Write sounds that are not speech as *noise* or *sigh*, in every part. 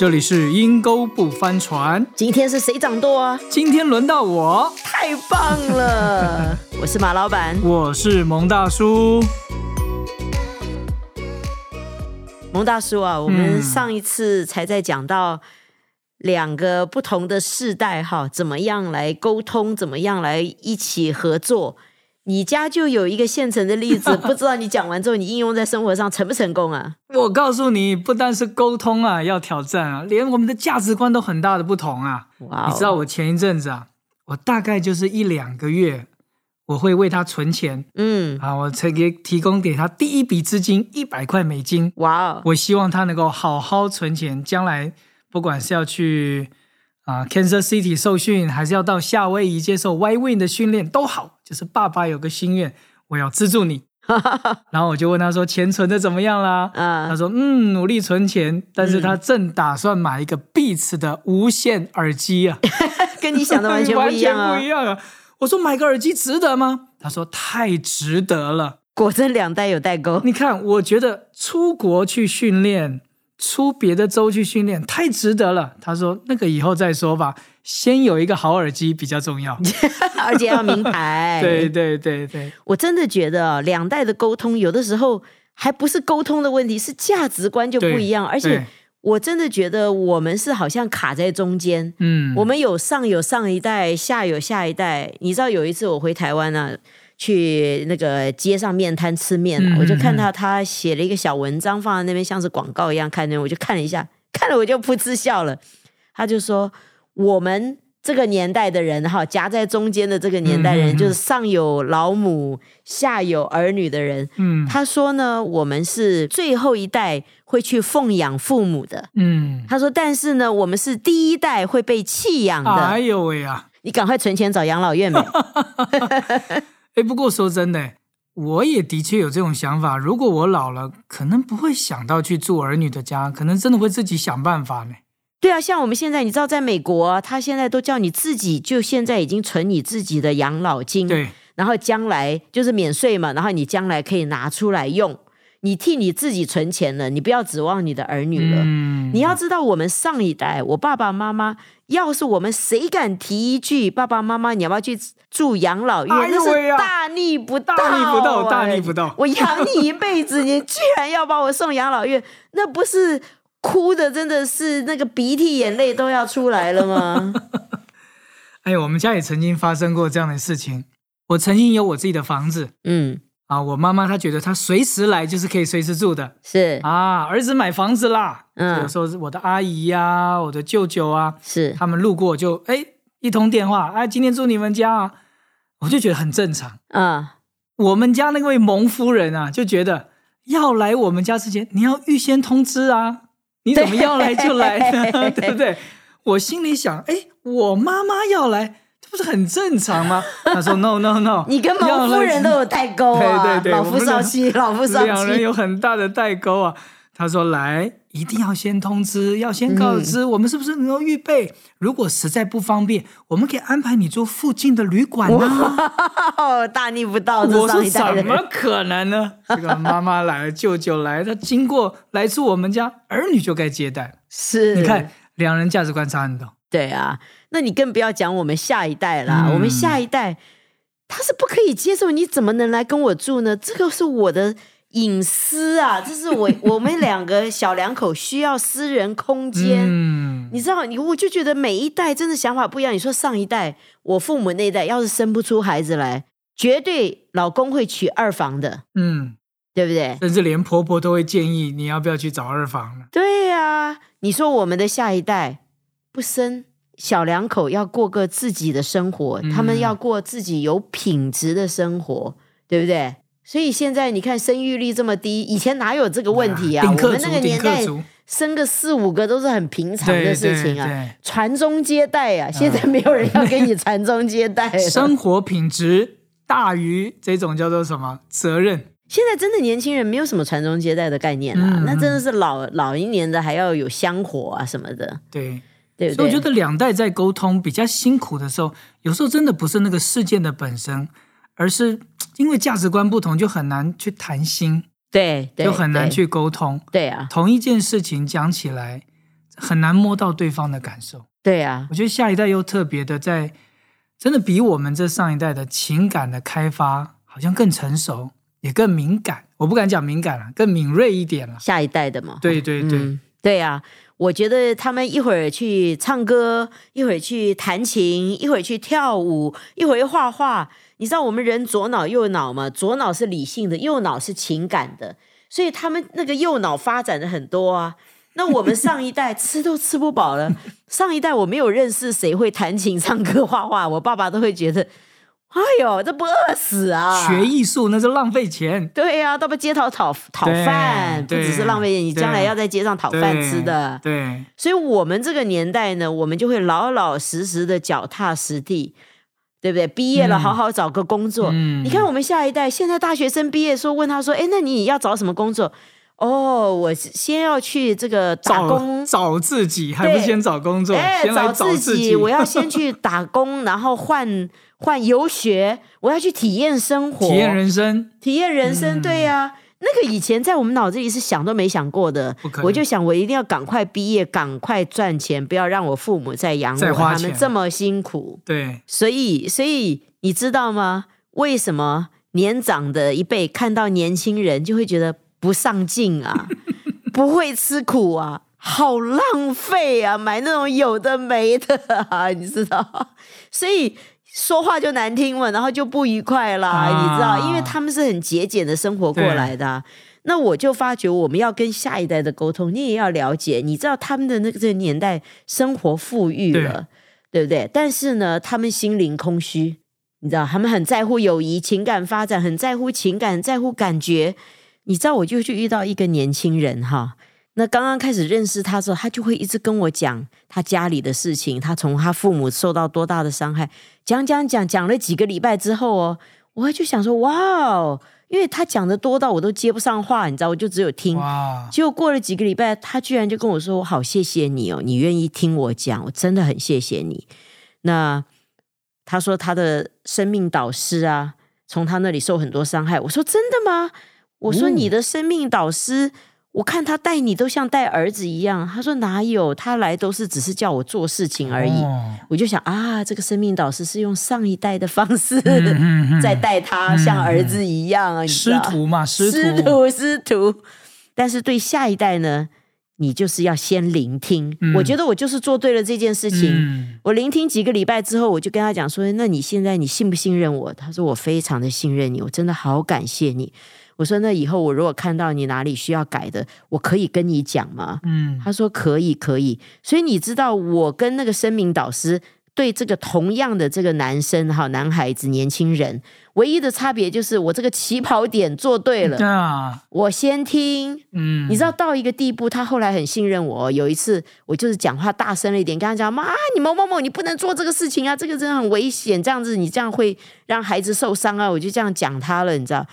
这里是阴沟不翻船，今天是谁掌舵啊？今天轮到我，太棒了！*laughs* 我是马老板，我是蒙大叔。蒙大叔啊，我们上一次才在讲到两个不同的世代哈，怎么样来沟通，怎么样来一起合作。你家就有一个现成的例子，*laughs* 不知道你讲完之后，你应用在生活上成不成功啊？我告诉你，不单是沟通啊，要挑战啊，连我们的价值观都很大的不同啊。哇！你知道我前一阵子啊，我大概就是一两个月，我会为他存钱，嗯，啊，我才给提供给他第一笔资金一百块美金。哇！我希望他能够好好存钱，将来不管是要去。啊，Kansas City 受训，还是要到夏威夷接受 Y Win 的训练都好。就是爸爸有个心愿，我要资助你。*laughs* 然后我就问他说：“钱存的怎么样啦？”啊他说：“嗯，努力存钱，但是他正打算买一个 Beats 的无线耳机啊，*laughs* 跟你想的完全不一样啊！*laughs* 不一样啊！”我说：“买个耳机值得吗？”他说：“太值得了。”果真两代有代沟。你看，我觉得出国去训练。出别的州去训练太值得了，他说那个以后再说吧，先有一个好耳机比较重要，*laughs* 而且要名牌。对对对对，我真的觉得两代的沟通有的时候还不是沟通的问题，是价值观就不一样。而且我真的觉得我们是好像卡在中间，嗯，我们有上有上一代，下有下一代。你知道有一次我回台湾呢。去那个街上面摊吃面我就看到他写了一个小文章放在那边，像是广告一样看着，我就看了一下，*laughs* 看了我就噗嗤笑了。他就说：“我们这个年代的人，哈，夹在中间的这个年代人，就是上有老母，下有儿女的人。”嗯，他说呢，我们是最后一代会去奉养父母的。嗯，他说，但是呢，我们是第一代会被弃养的。哎呦喂呀！你赶快存钱找养老院呗。*laughs* 哎，不过说真的，我也的确有这种想法。如果我老了，可能不会想到去住儿女的家，可能真的会自己想办法呢。对啊，像我们现在，你知道，在美国，他现在都叫你自己就现在已经存你自己的养老金，对，然后将来就是免税嘛，然后你将来可以拿出来用。你替你自己存钱了，你不要指望你的儿女了。你要知道，我们上一代，我爸爸妈妈，要是我们谁敢提一句“爸爸妈妈，你要不要去住养老院”，那是大逆不道，大逆不道，大逆不道。我养你一辈子，你居然要把我送养老院，那不是哭的，真的是那个鼻涕眼泪都要出来了吗？*laughs* 哎，我们家也曾经发生过这样的事情。我曾经有我自己的房子，嗯。啊，我妈妈她觉得她随时来就是可以随时住的，是啊，儿子买房子啦，嗯，有时候我的阿姨呀，我的舅舅啊，是他们路过就哎一通电话，哎，今天住你们家啊，我就觉得很正常啊。我们家那位蒙夫人啊，就觉得要来我们家之前你要预先通知啊，你怎么要来就来，*laughs* 对不对？我心里想，哎，我妈妈要来。不是很正常吗？*laughs* 他说 No No No，你跟毛夫人都有代沟啊，对 *laughs* 对对，老 *laughs* 夫少妻，老夫少妻，两人有很大的代沟啊。他说来一定要先通知，要先告知我们是不是能够预备。如果实在不方便，我们可以安排你住附近的旅馆啊。大逆不道，我说怎么可能呢？这个妈妈来了，舅舅来，他经过来住我们家，儿女就该接待。是，你看两人价值观差很多。对啊，那你更不要讲我们下一代啦。我们下一代他是不可以接受，你怎么能来跟我住呢？这个是我的隐私啊，这是我我们两个小两口需要私人空间。嗯，你知道，你我就觉得每一代真的想法不一样。你说上一代，我父母那一代要是生不出孩子来，绝对老公会娶二房的。嗯，对不对？甚至连婆婆都会建议你要不要去找二房了。对呀，你说我们的下一代。不生小两口要过个自己的生活，他们要过自己有品质的生活，对不对？所以现在你看生育率这么低，以前哪有这个问题啊？我们那个年代生个四五个都是很平常的事情啊，传宗接代啊。现在没有人要给你传宗接代，*laughs* 生活品质大于这种叫做什么责任？现在真的年轻人没有什么传宗接代的概念了，那真的是老老一年的还要有香火啊什么的，对。所以我觉得两代在沟通比较辛苦的时候，有时候真的不是那个事件的本身，而是因为价值观不同，就很难去谈心，对，就很难去沟通。对啊，同一件事情讲起来，很难摸到对方的感受。对啊，我觉得下一代又特别的在，真的比我们这上一代的情感的开发好像更成熟，也更敏感。我不敢讲敏感了，更敏锐一点了。下一代的嘛，对对对对啊！我觉得他们一会儿去唱歌，一会儿去弹琴，一会儿去跳舞，一会儿画画。你知道我们人左脑右脑吗？左脑是理性的，右脑是情感的，所以他们那个右脑发展的很多啊。那我们上一代吃都吃不饱了。上一代我没有认识谁会弹琴、唱歌、画画，我爸爸都会觉得，哎呦，这不饿死啊！学艺术那是浪费钱。对呀，到不街头讨讨饭，不只是浪费钱，你将来要在街上讨饭吃的。对，所以我们这个年代呢，我们就会老老实实的脚踏实地，对不对？毕业了，好好找个工作。嗯你看我们下一代，现在大学生毕业说问他说，哎，那你要找什么工作？哦，我先要去这个打工，找自己，还不先找工作？哎，找自己，我要先去打工，然后换换游学，我要去体验生活，体验人生，体验人生。对呀，那个以前在我们脑子里是想都没想过的。我就想，我一定要赶快毕业，赶快赚钱，不要让我父母再养我，他们这么辛苦。对，所以，所以你知道吗？为什么年长的一辈看到年轻人就会觉得？不上进啊，*laughs* 不会吃苦啊，好浪费啊！买那种有的没的啊，*laughs* 你知道？所以说话就难听了，然后就不愉快啦，你知道？因为他们是很节俭的生活过来的。那我就发觉，我们要跟下一代的沟通，你也要了解。你知道他们的那个这个年代生活富裕了，对不对？但是呢，他们心灵空虚，你知道？他们很在乎友谊、情感发展，很在乎情感，在乎感觉。你知道，我就去遇到一个年轻人哈，那刚刚开始认识他之后，他就会一直跟我讲他家里的事情，他从他父母受到多大的伤害，讲讲讲讲了几个礼拜之后哦，我就想说哇哦，因为他讲的多到我都接不上话，你知道，我就只有听。结果过了几个礼拜，他居然就跟我说：“我好谢谢你哦，你愿意听我讲，我真的很谢谢你。”那他说他的生命导师啊，从他那里受很多伤害。我说真的吗？我说你的生命导师，我看他带你都像带儿子一样。他说哪有，他来都是只是叫我做事情而已。我就想啊，这个生命导师是用上一代的方式 *laughs* 在带他，像儿子一样。师徒嘛，*laughs* 师徒，师徒。但是对下一代呢，你就是要先聆听。我觉得我就是做对了这件事情。我聆听几个礼拜之后，我就跟他讲说：“那你现在你信不信任我？”他说：“我非常的信任你，我真的好感谢你。”我说：“那以后我如果看到你哪里需要改的，我可以跟你讲吗？”嗯，他说：“可以，可以。”所以你知道，我跟那个声明导师对这个同样的这个男生哈，男孩子、年轻人，唯一的差别就是我这个起跑点做对了。对啊，我先听。嗯，你知道到一个地步，他后来很信任我。有一次，我就是讲话大声了一点，跟他讲：“妈，你某某某，你不能做这个事情啊，这个真的很危险，这样子你这样会让孩子受伤啊。”我就这样讲他了，你知道。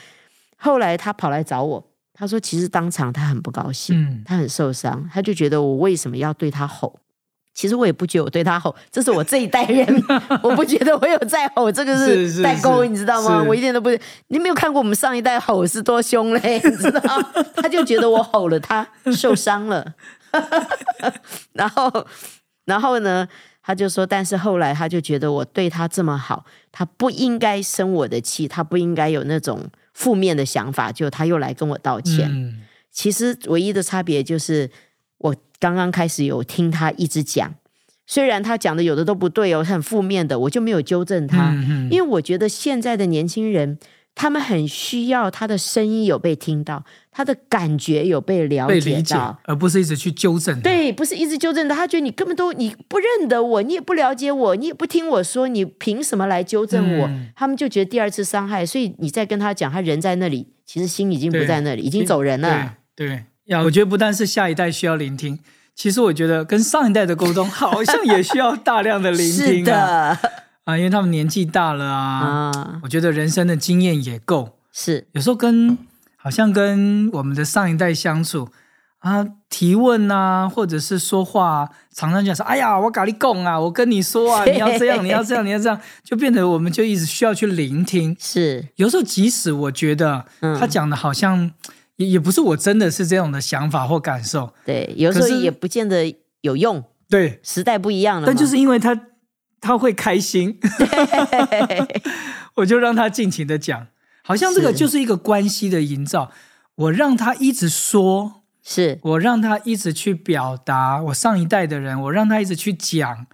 后来他跑来找我，他说：“其实当场他很不高兴，他很受伤，他就觉得我为什么要对他吼？其实我也不觉得我对他吼，这是我这一代人，*laughs* 我不觉得我有在吼，这个是代沟，你知道吗？我一点都不，你没有看过我们上一代吼是多凶嘞，你知道？他就觉得我吼了他受伤了，*laughs* 然后，然后呢，他就说，但是后来他就觉得我对他这么好，他不应该生我的气，他不应该有那种。”负面的想法，就他又来跟我道歉。其实唯一的差别就是，我刚刚开始有听他一直讲，虽然他讲的有的都不对哦，很负面的，我就没有纠正他，因为我觉得现在的年轻人。他们很需要他的声音有被听到，他的感觉有被了解到，而不是一直去纠正。对，不是一直纠正的。他觉得你根本都你不认得我，你也不了解我，你也不听我说，你凭什么来纠正我？他们就觉得第二次伤害，所以你再跟他讲，他人在那里，其实心已经不在那里，已经走人了。对，呀我觉得不但是下一代需要聆听，其实我觉得跟上一代的沟通好像也需要大量的聆听 *laughs* 的。啊，因为他们年纪大了啊，我觉得人生的经验也够。是，有时候跟好像跟我们的上一代相处啊，提问啊，或者是说话，常常讲说：“哎呀，我咖喱贡啊，我跟你说啊，*laughs* 你要这样，你要这样，你要这样。”就变得我们就一直需要去聆听。是，有时候即使我觉得他讲的好像也也不是我真的是这种的想法或感受。对，有时候也不见得。有用。对，时代不一样了。但就是因为他他会开心，*laughs* 我就让他尽情的讲，好像这个就是一个关系的营造。我让他一直说，是我让他一直去表达。我上一代的人，我让他一直去讲，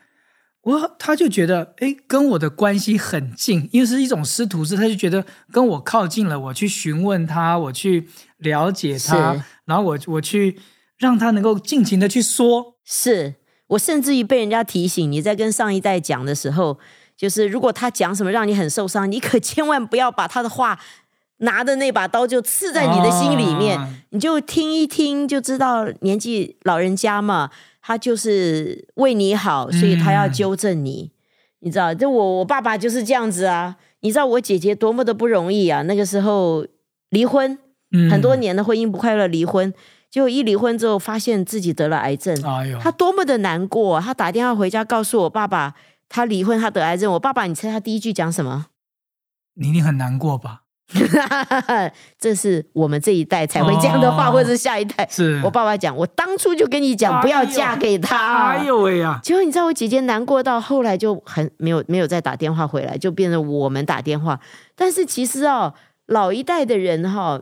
我他就觉得哎，跟我的关系很近，因为是一种师徒制，他就觉得跟我靠近了。我去询问他，我去了解他，然后我我去让他能够尽情的去说。是我甚至于被人家提醒，你在跟上一代讲的时候，就是如果他讲什么让你很受伤，你可 *laughs* 千万不要把他的话。拿的那把刀就刺在你的心里面，你就听一听就知道，年纪老人家嘛，他就是为你好，所以他要纠正你。你知道，就我我爸爸就是这样子啊。你知道我姐姐多么的不容易啊，那个时候离婚，很多年的婚姻不快乐，离婚，结果一离婚之后发现自己得了癌症，哎呦，他多么的难过。他打电话回家告诉我爸爸，他离婚，他得癌症。我爸爸，你猜他第一句讲什么？你一定很难过吧？*laughs* 这是我们这一代才会这样的话，或者是下一代。是我爸爸讲，我当初就跟你讲，不要嫁给他。哎呦喂呀！结果你知道，我姐姐难过到后来就很没有没有再打电话回来，就变成我们打电话。但是其实哦，老一代的人哈，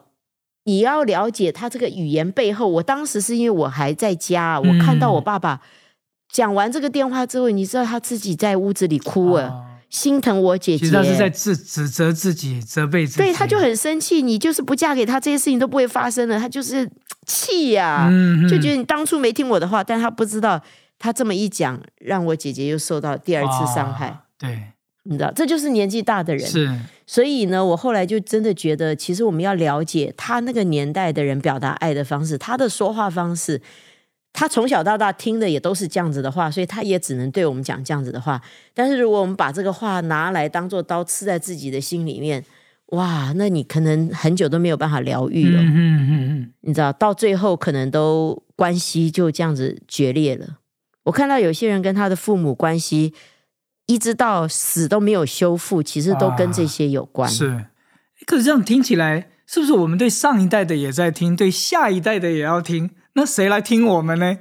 你要了解他这个语言背后。我当时是因为我还在家，我看到我爸爸讲完这个电话之后，你知道他自己在屋子里哭了。心疼我姐姐，其实他是在自指责自己，责备自己。对，他就很生气。你就是不嫁给他，这些事情都不会发生了。他就是气呀，就觉得你当初没听我的话。但他不知道，他这么一讲，让我姐姐又受到第二次伤害。对，你知道，这就是年纪大的人。是，所以呢，我后来就真的觉得，其实我们要了解他那个年代的人表达爱的方式，他的说话方式。他从小到大听的也都是这样子的话，所以他也只能对我们讲这样子的话。但是如果我们把这个话拿来当做刀刺在自己的心里面，哇，那你可能很久都没有办法疗愈了。嗯嗯嗯，你知道，到最后可能都关系就这样子决裂了。我看到有些人跟他的父母关系一直到死都没有修复，其实都跟这些有关。是，可是这样听起来，是不是我们对上一代的也在听，对下一代的也要听？那谁来听我们呢？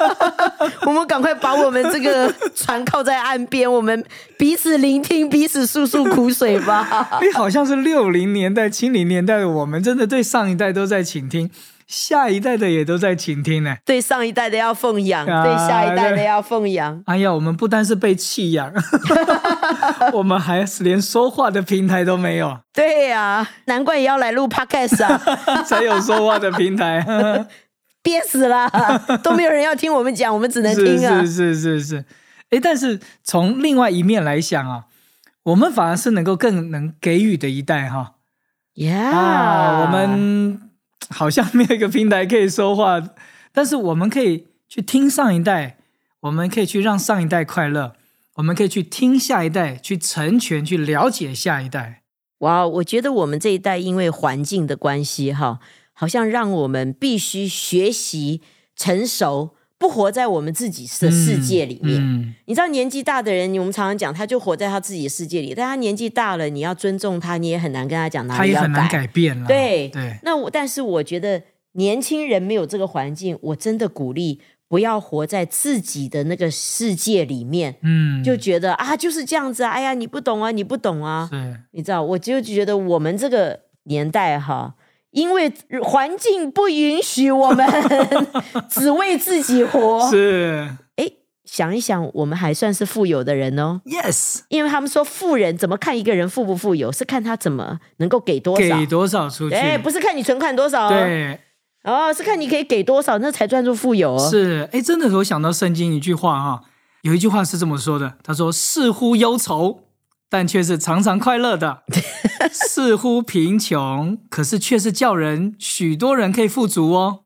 *laughs* 我们赶快把我们这个 *laughs* 船靠在岸边，我们彼此聆听，彼此诉诉苦水吧。*laughs* 你好像是六零年代、七零年代的我们，真的对上一代都在倾听，下一代的也都在倾听呢。对上一代的要奉养，对下一代的要奉养。哎呀，我们不单是被弃养，*laughs* *laughs* 我们还是连说话的平台都没有。对呀，难怪也要来录 podcast 啊，*laughs* 才有说话的平台。憋死了，都没有人要听我们讲，我们只能听啊！是是是是，哎，但是从另外一面来想啊，我们反而是能够更能给予的一代哈。Yeah，我们好像没有一个平台可以说话，但是我们可以去听上一代，我们可以去让上一代快乐，我们可以去听下一代，去成全，去了解下一代。哇，我觉得我们这一代因为环境的关系哈。好像让我们必须学习成熟，不活在我们自己的世界里面。你知道，年纪大的人，我们常常讲，他就活在他自己的世界里。但他年纪大了，你要尊重他，你也很难跟他讲哪里要改。改变了。对对。那我，但是我觉得年轻人没有这个环境，我真的鼓励不要活在自己的那个世界里面。嗯，就觉得啊，就是这样子啊。哎呀，你不懂啊，你不懂啊。你知道，我就觉得我们这个年代哈。因为环境不允许我们 *laughs* 只为自己活。是，哎，想一想，我们还算是富有的人哦。Yes，因为他们说富人怎么看一个人富不富有，是看他怎么能够给多少，给多少出去。哎，不是看你存款多少，对，哦，是看你可以给多少，那才算作富有。哦是，哎，真的，我想到圣经一句话哈，有一句话是这么说的，他说：“似乎忧愁。”但却是常常快乐的，*laughs* 似乎贫穷，可是却是叫人许多人可以富足哦。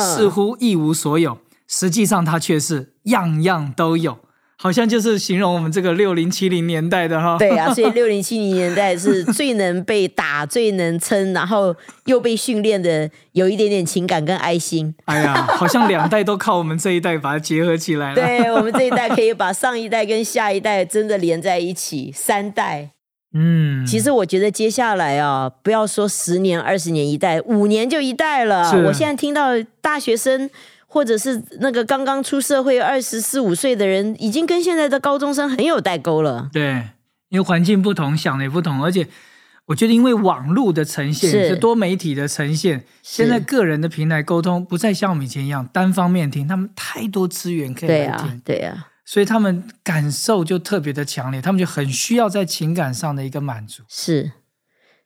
似乎一无所有，实际上他却是样样都有。好像就是形容我们这个六零七零年代的哈，对啊，*laughs* 所以六零七零年代是最能被打、最能撑，然后又被训练的，有一点点情感跟爱心。哎呀，好像两代都靠我们这一代把它结合起来了。对我们这一代可以把上一代跟下一代真的连在一起，三代。嗯，其实我觉得接下来啊，不要说十年、二十年一代，五年就一代了。我现在听到大学生。或者是那个刚刚出社会二十四五岁的人，已经跟现在的高中生很有代沟了。对，因为环境不同，想的也不同，而且我觉得因为网络的呈现是多媒体的呈现，现在个人的平台沟通不再像我们以前一样单方面听，他们太多资源可以来听，对呀。所以他们感受就特别的强烈，他们就很需要在情感上的一个满足。是，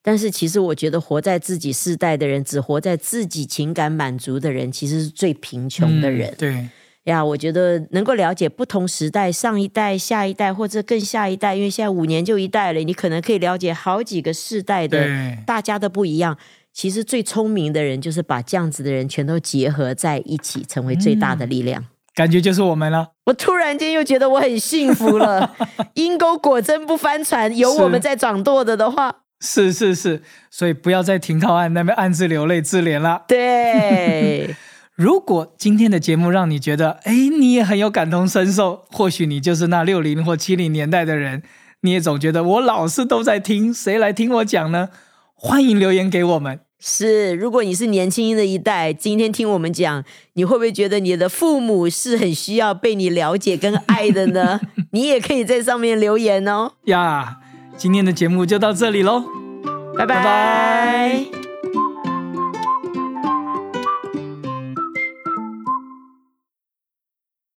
但是其实我觉得活在自己世代的人，只活在自己情感满足的人，其实是最贫穷的人。对呀，我觉得能够了解不同时代、上一代、下一代或者更下一代，因为现在五年就一代了，你可能可以了解好几个世代的大家的不一样。其实最聪明的人，就是把这样子的人全都结合在一起，成为最大的力量。感觉就是我们了。我突然间又觉得我很幸福了。*laughs* 阴沟果真不翻船，有我们在掌舵的的话，是是是，所以不要在停靠岸那边暗自流泪自怜了。对，*laughs* 如果今天的节目让你觉得，哎，你也很有感同身受，或许你就是那六零或七零年代的人，你也总觉得我老是都在听，谁来听我讲呢？欢迎留言给我们。是，如果你是年轻的一代，今天听我们讲，你会不会觉得你的父母是很需要被你了解跟爱的呢？*laughs* 你也可以在上面留言哦。呀，今天的节目就到这里喽，拜拜。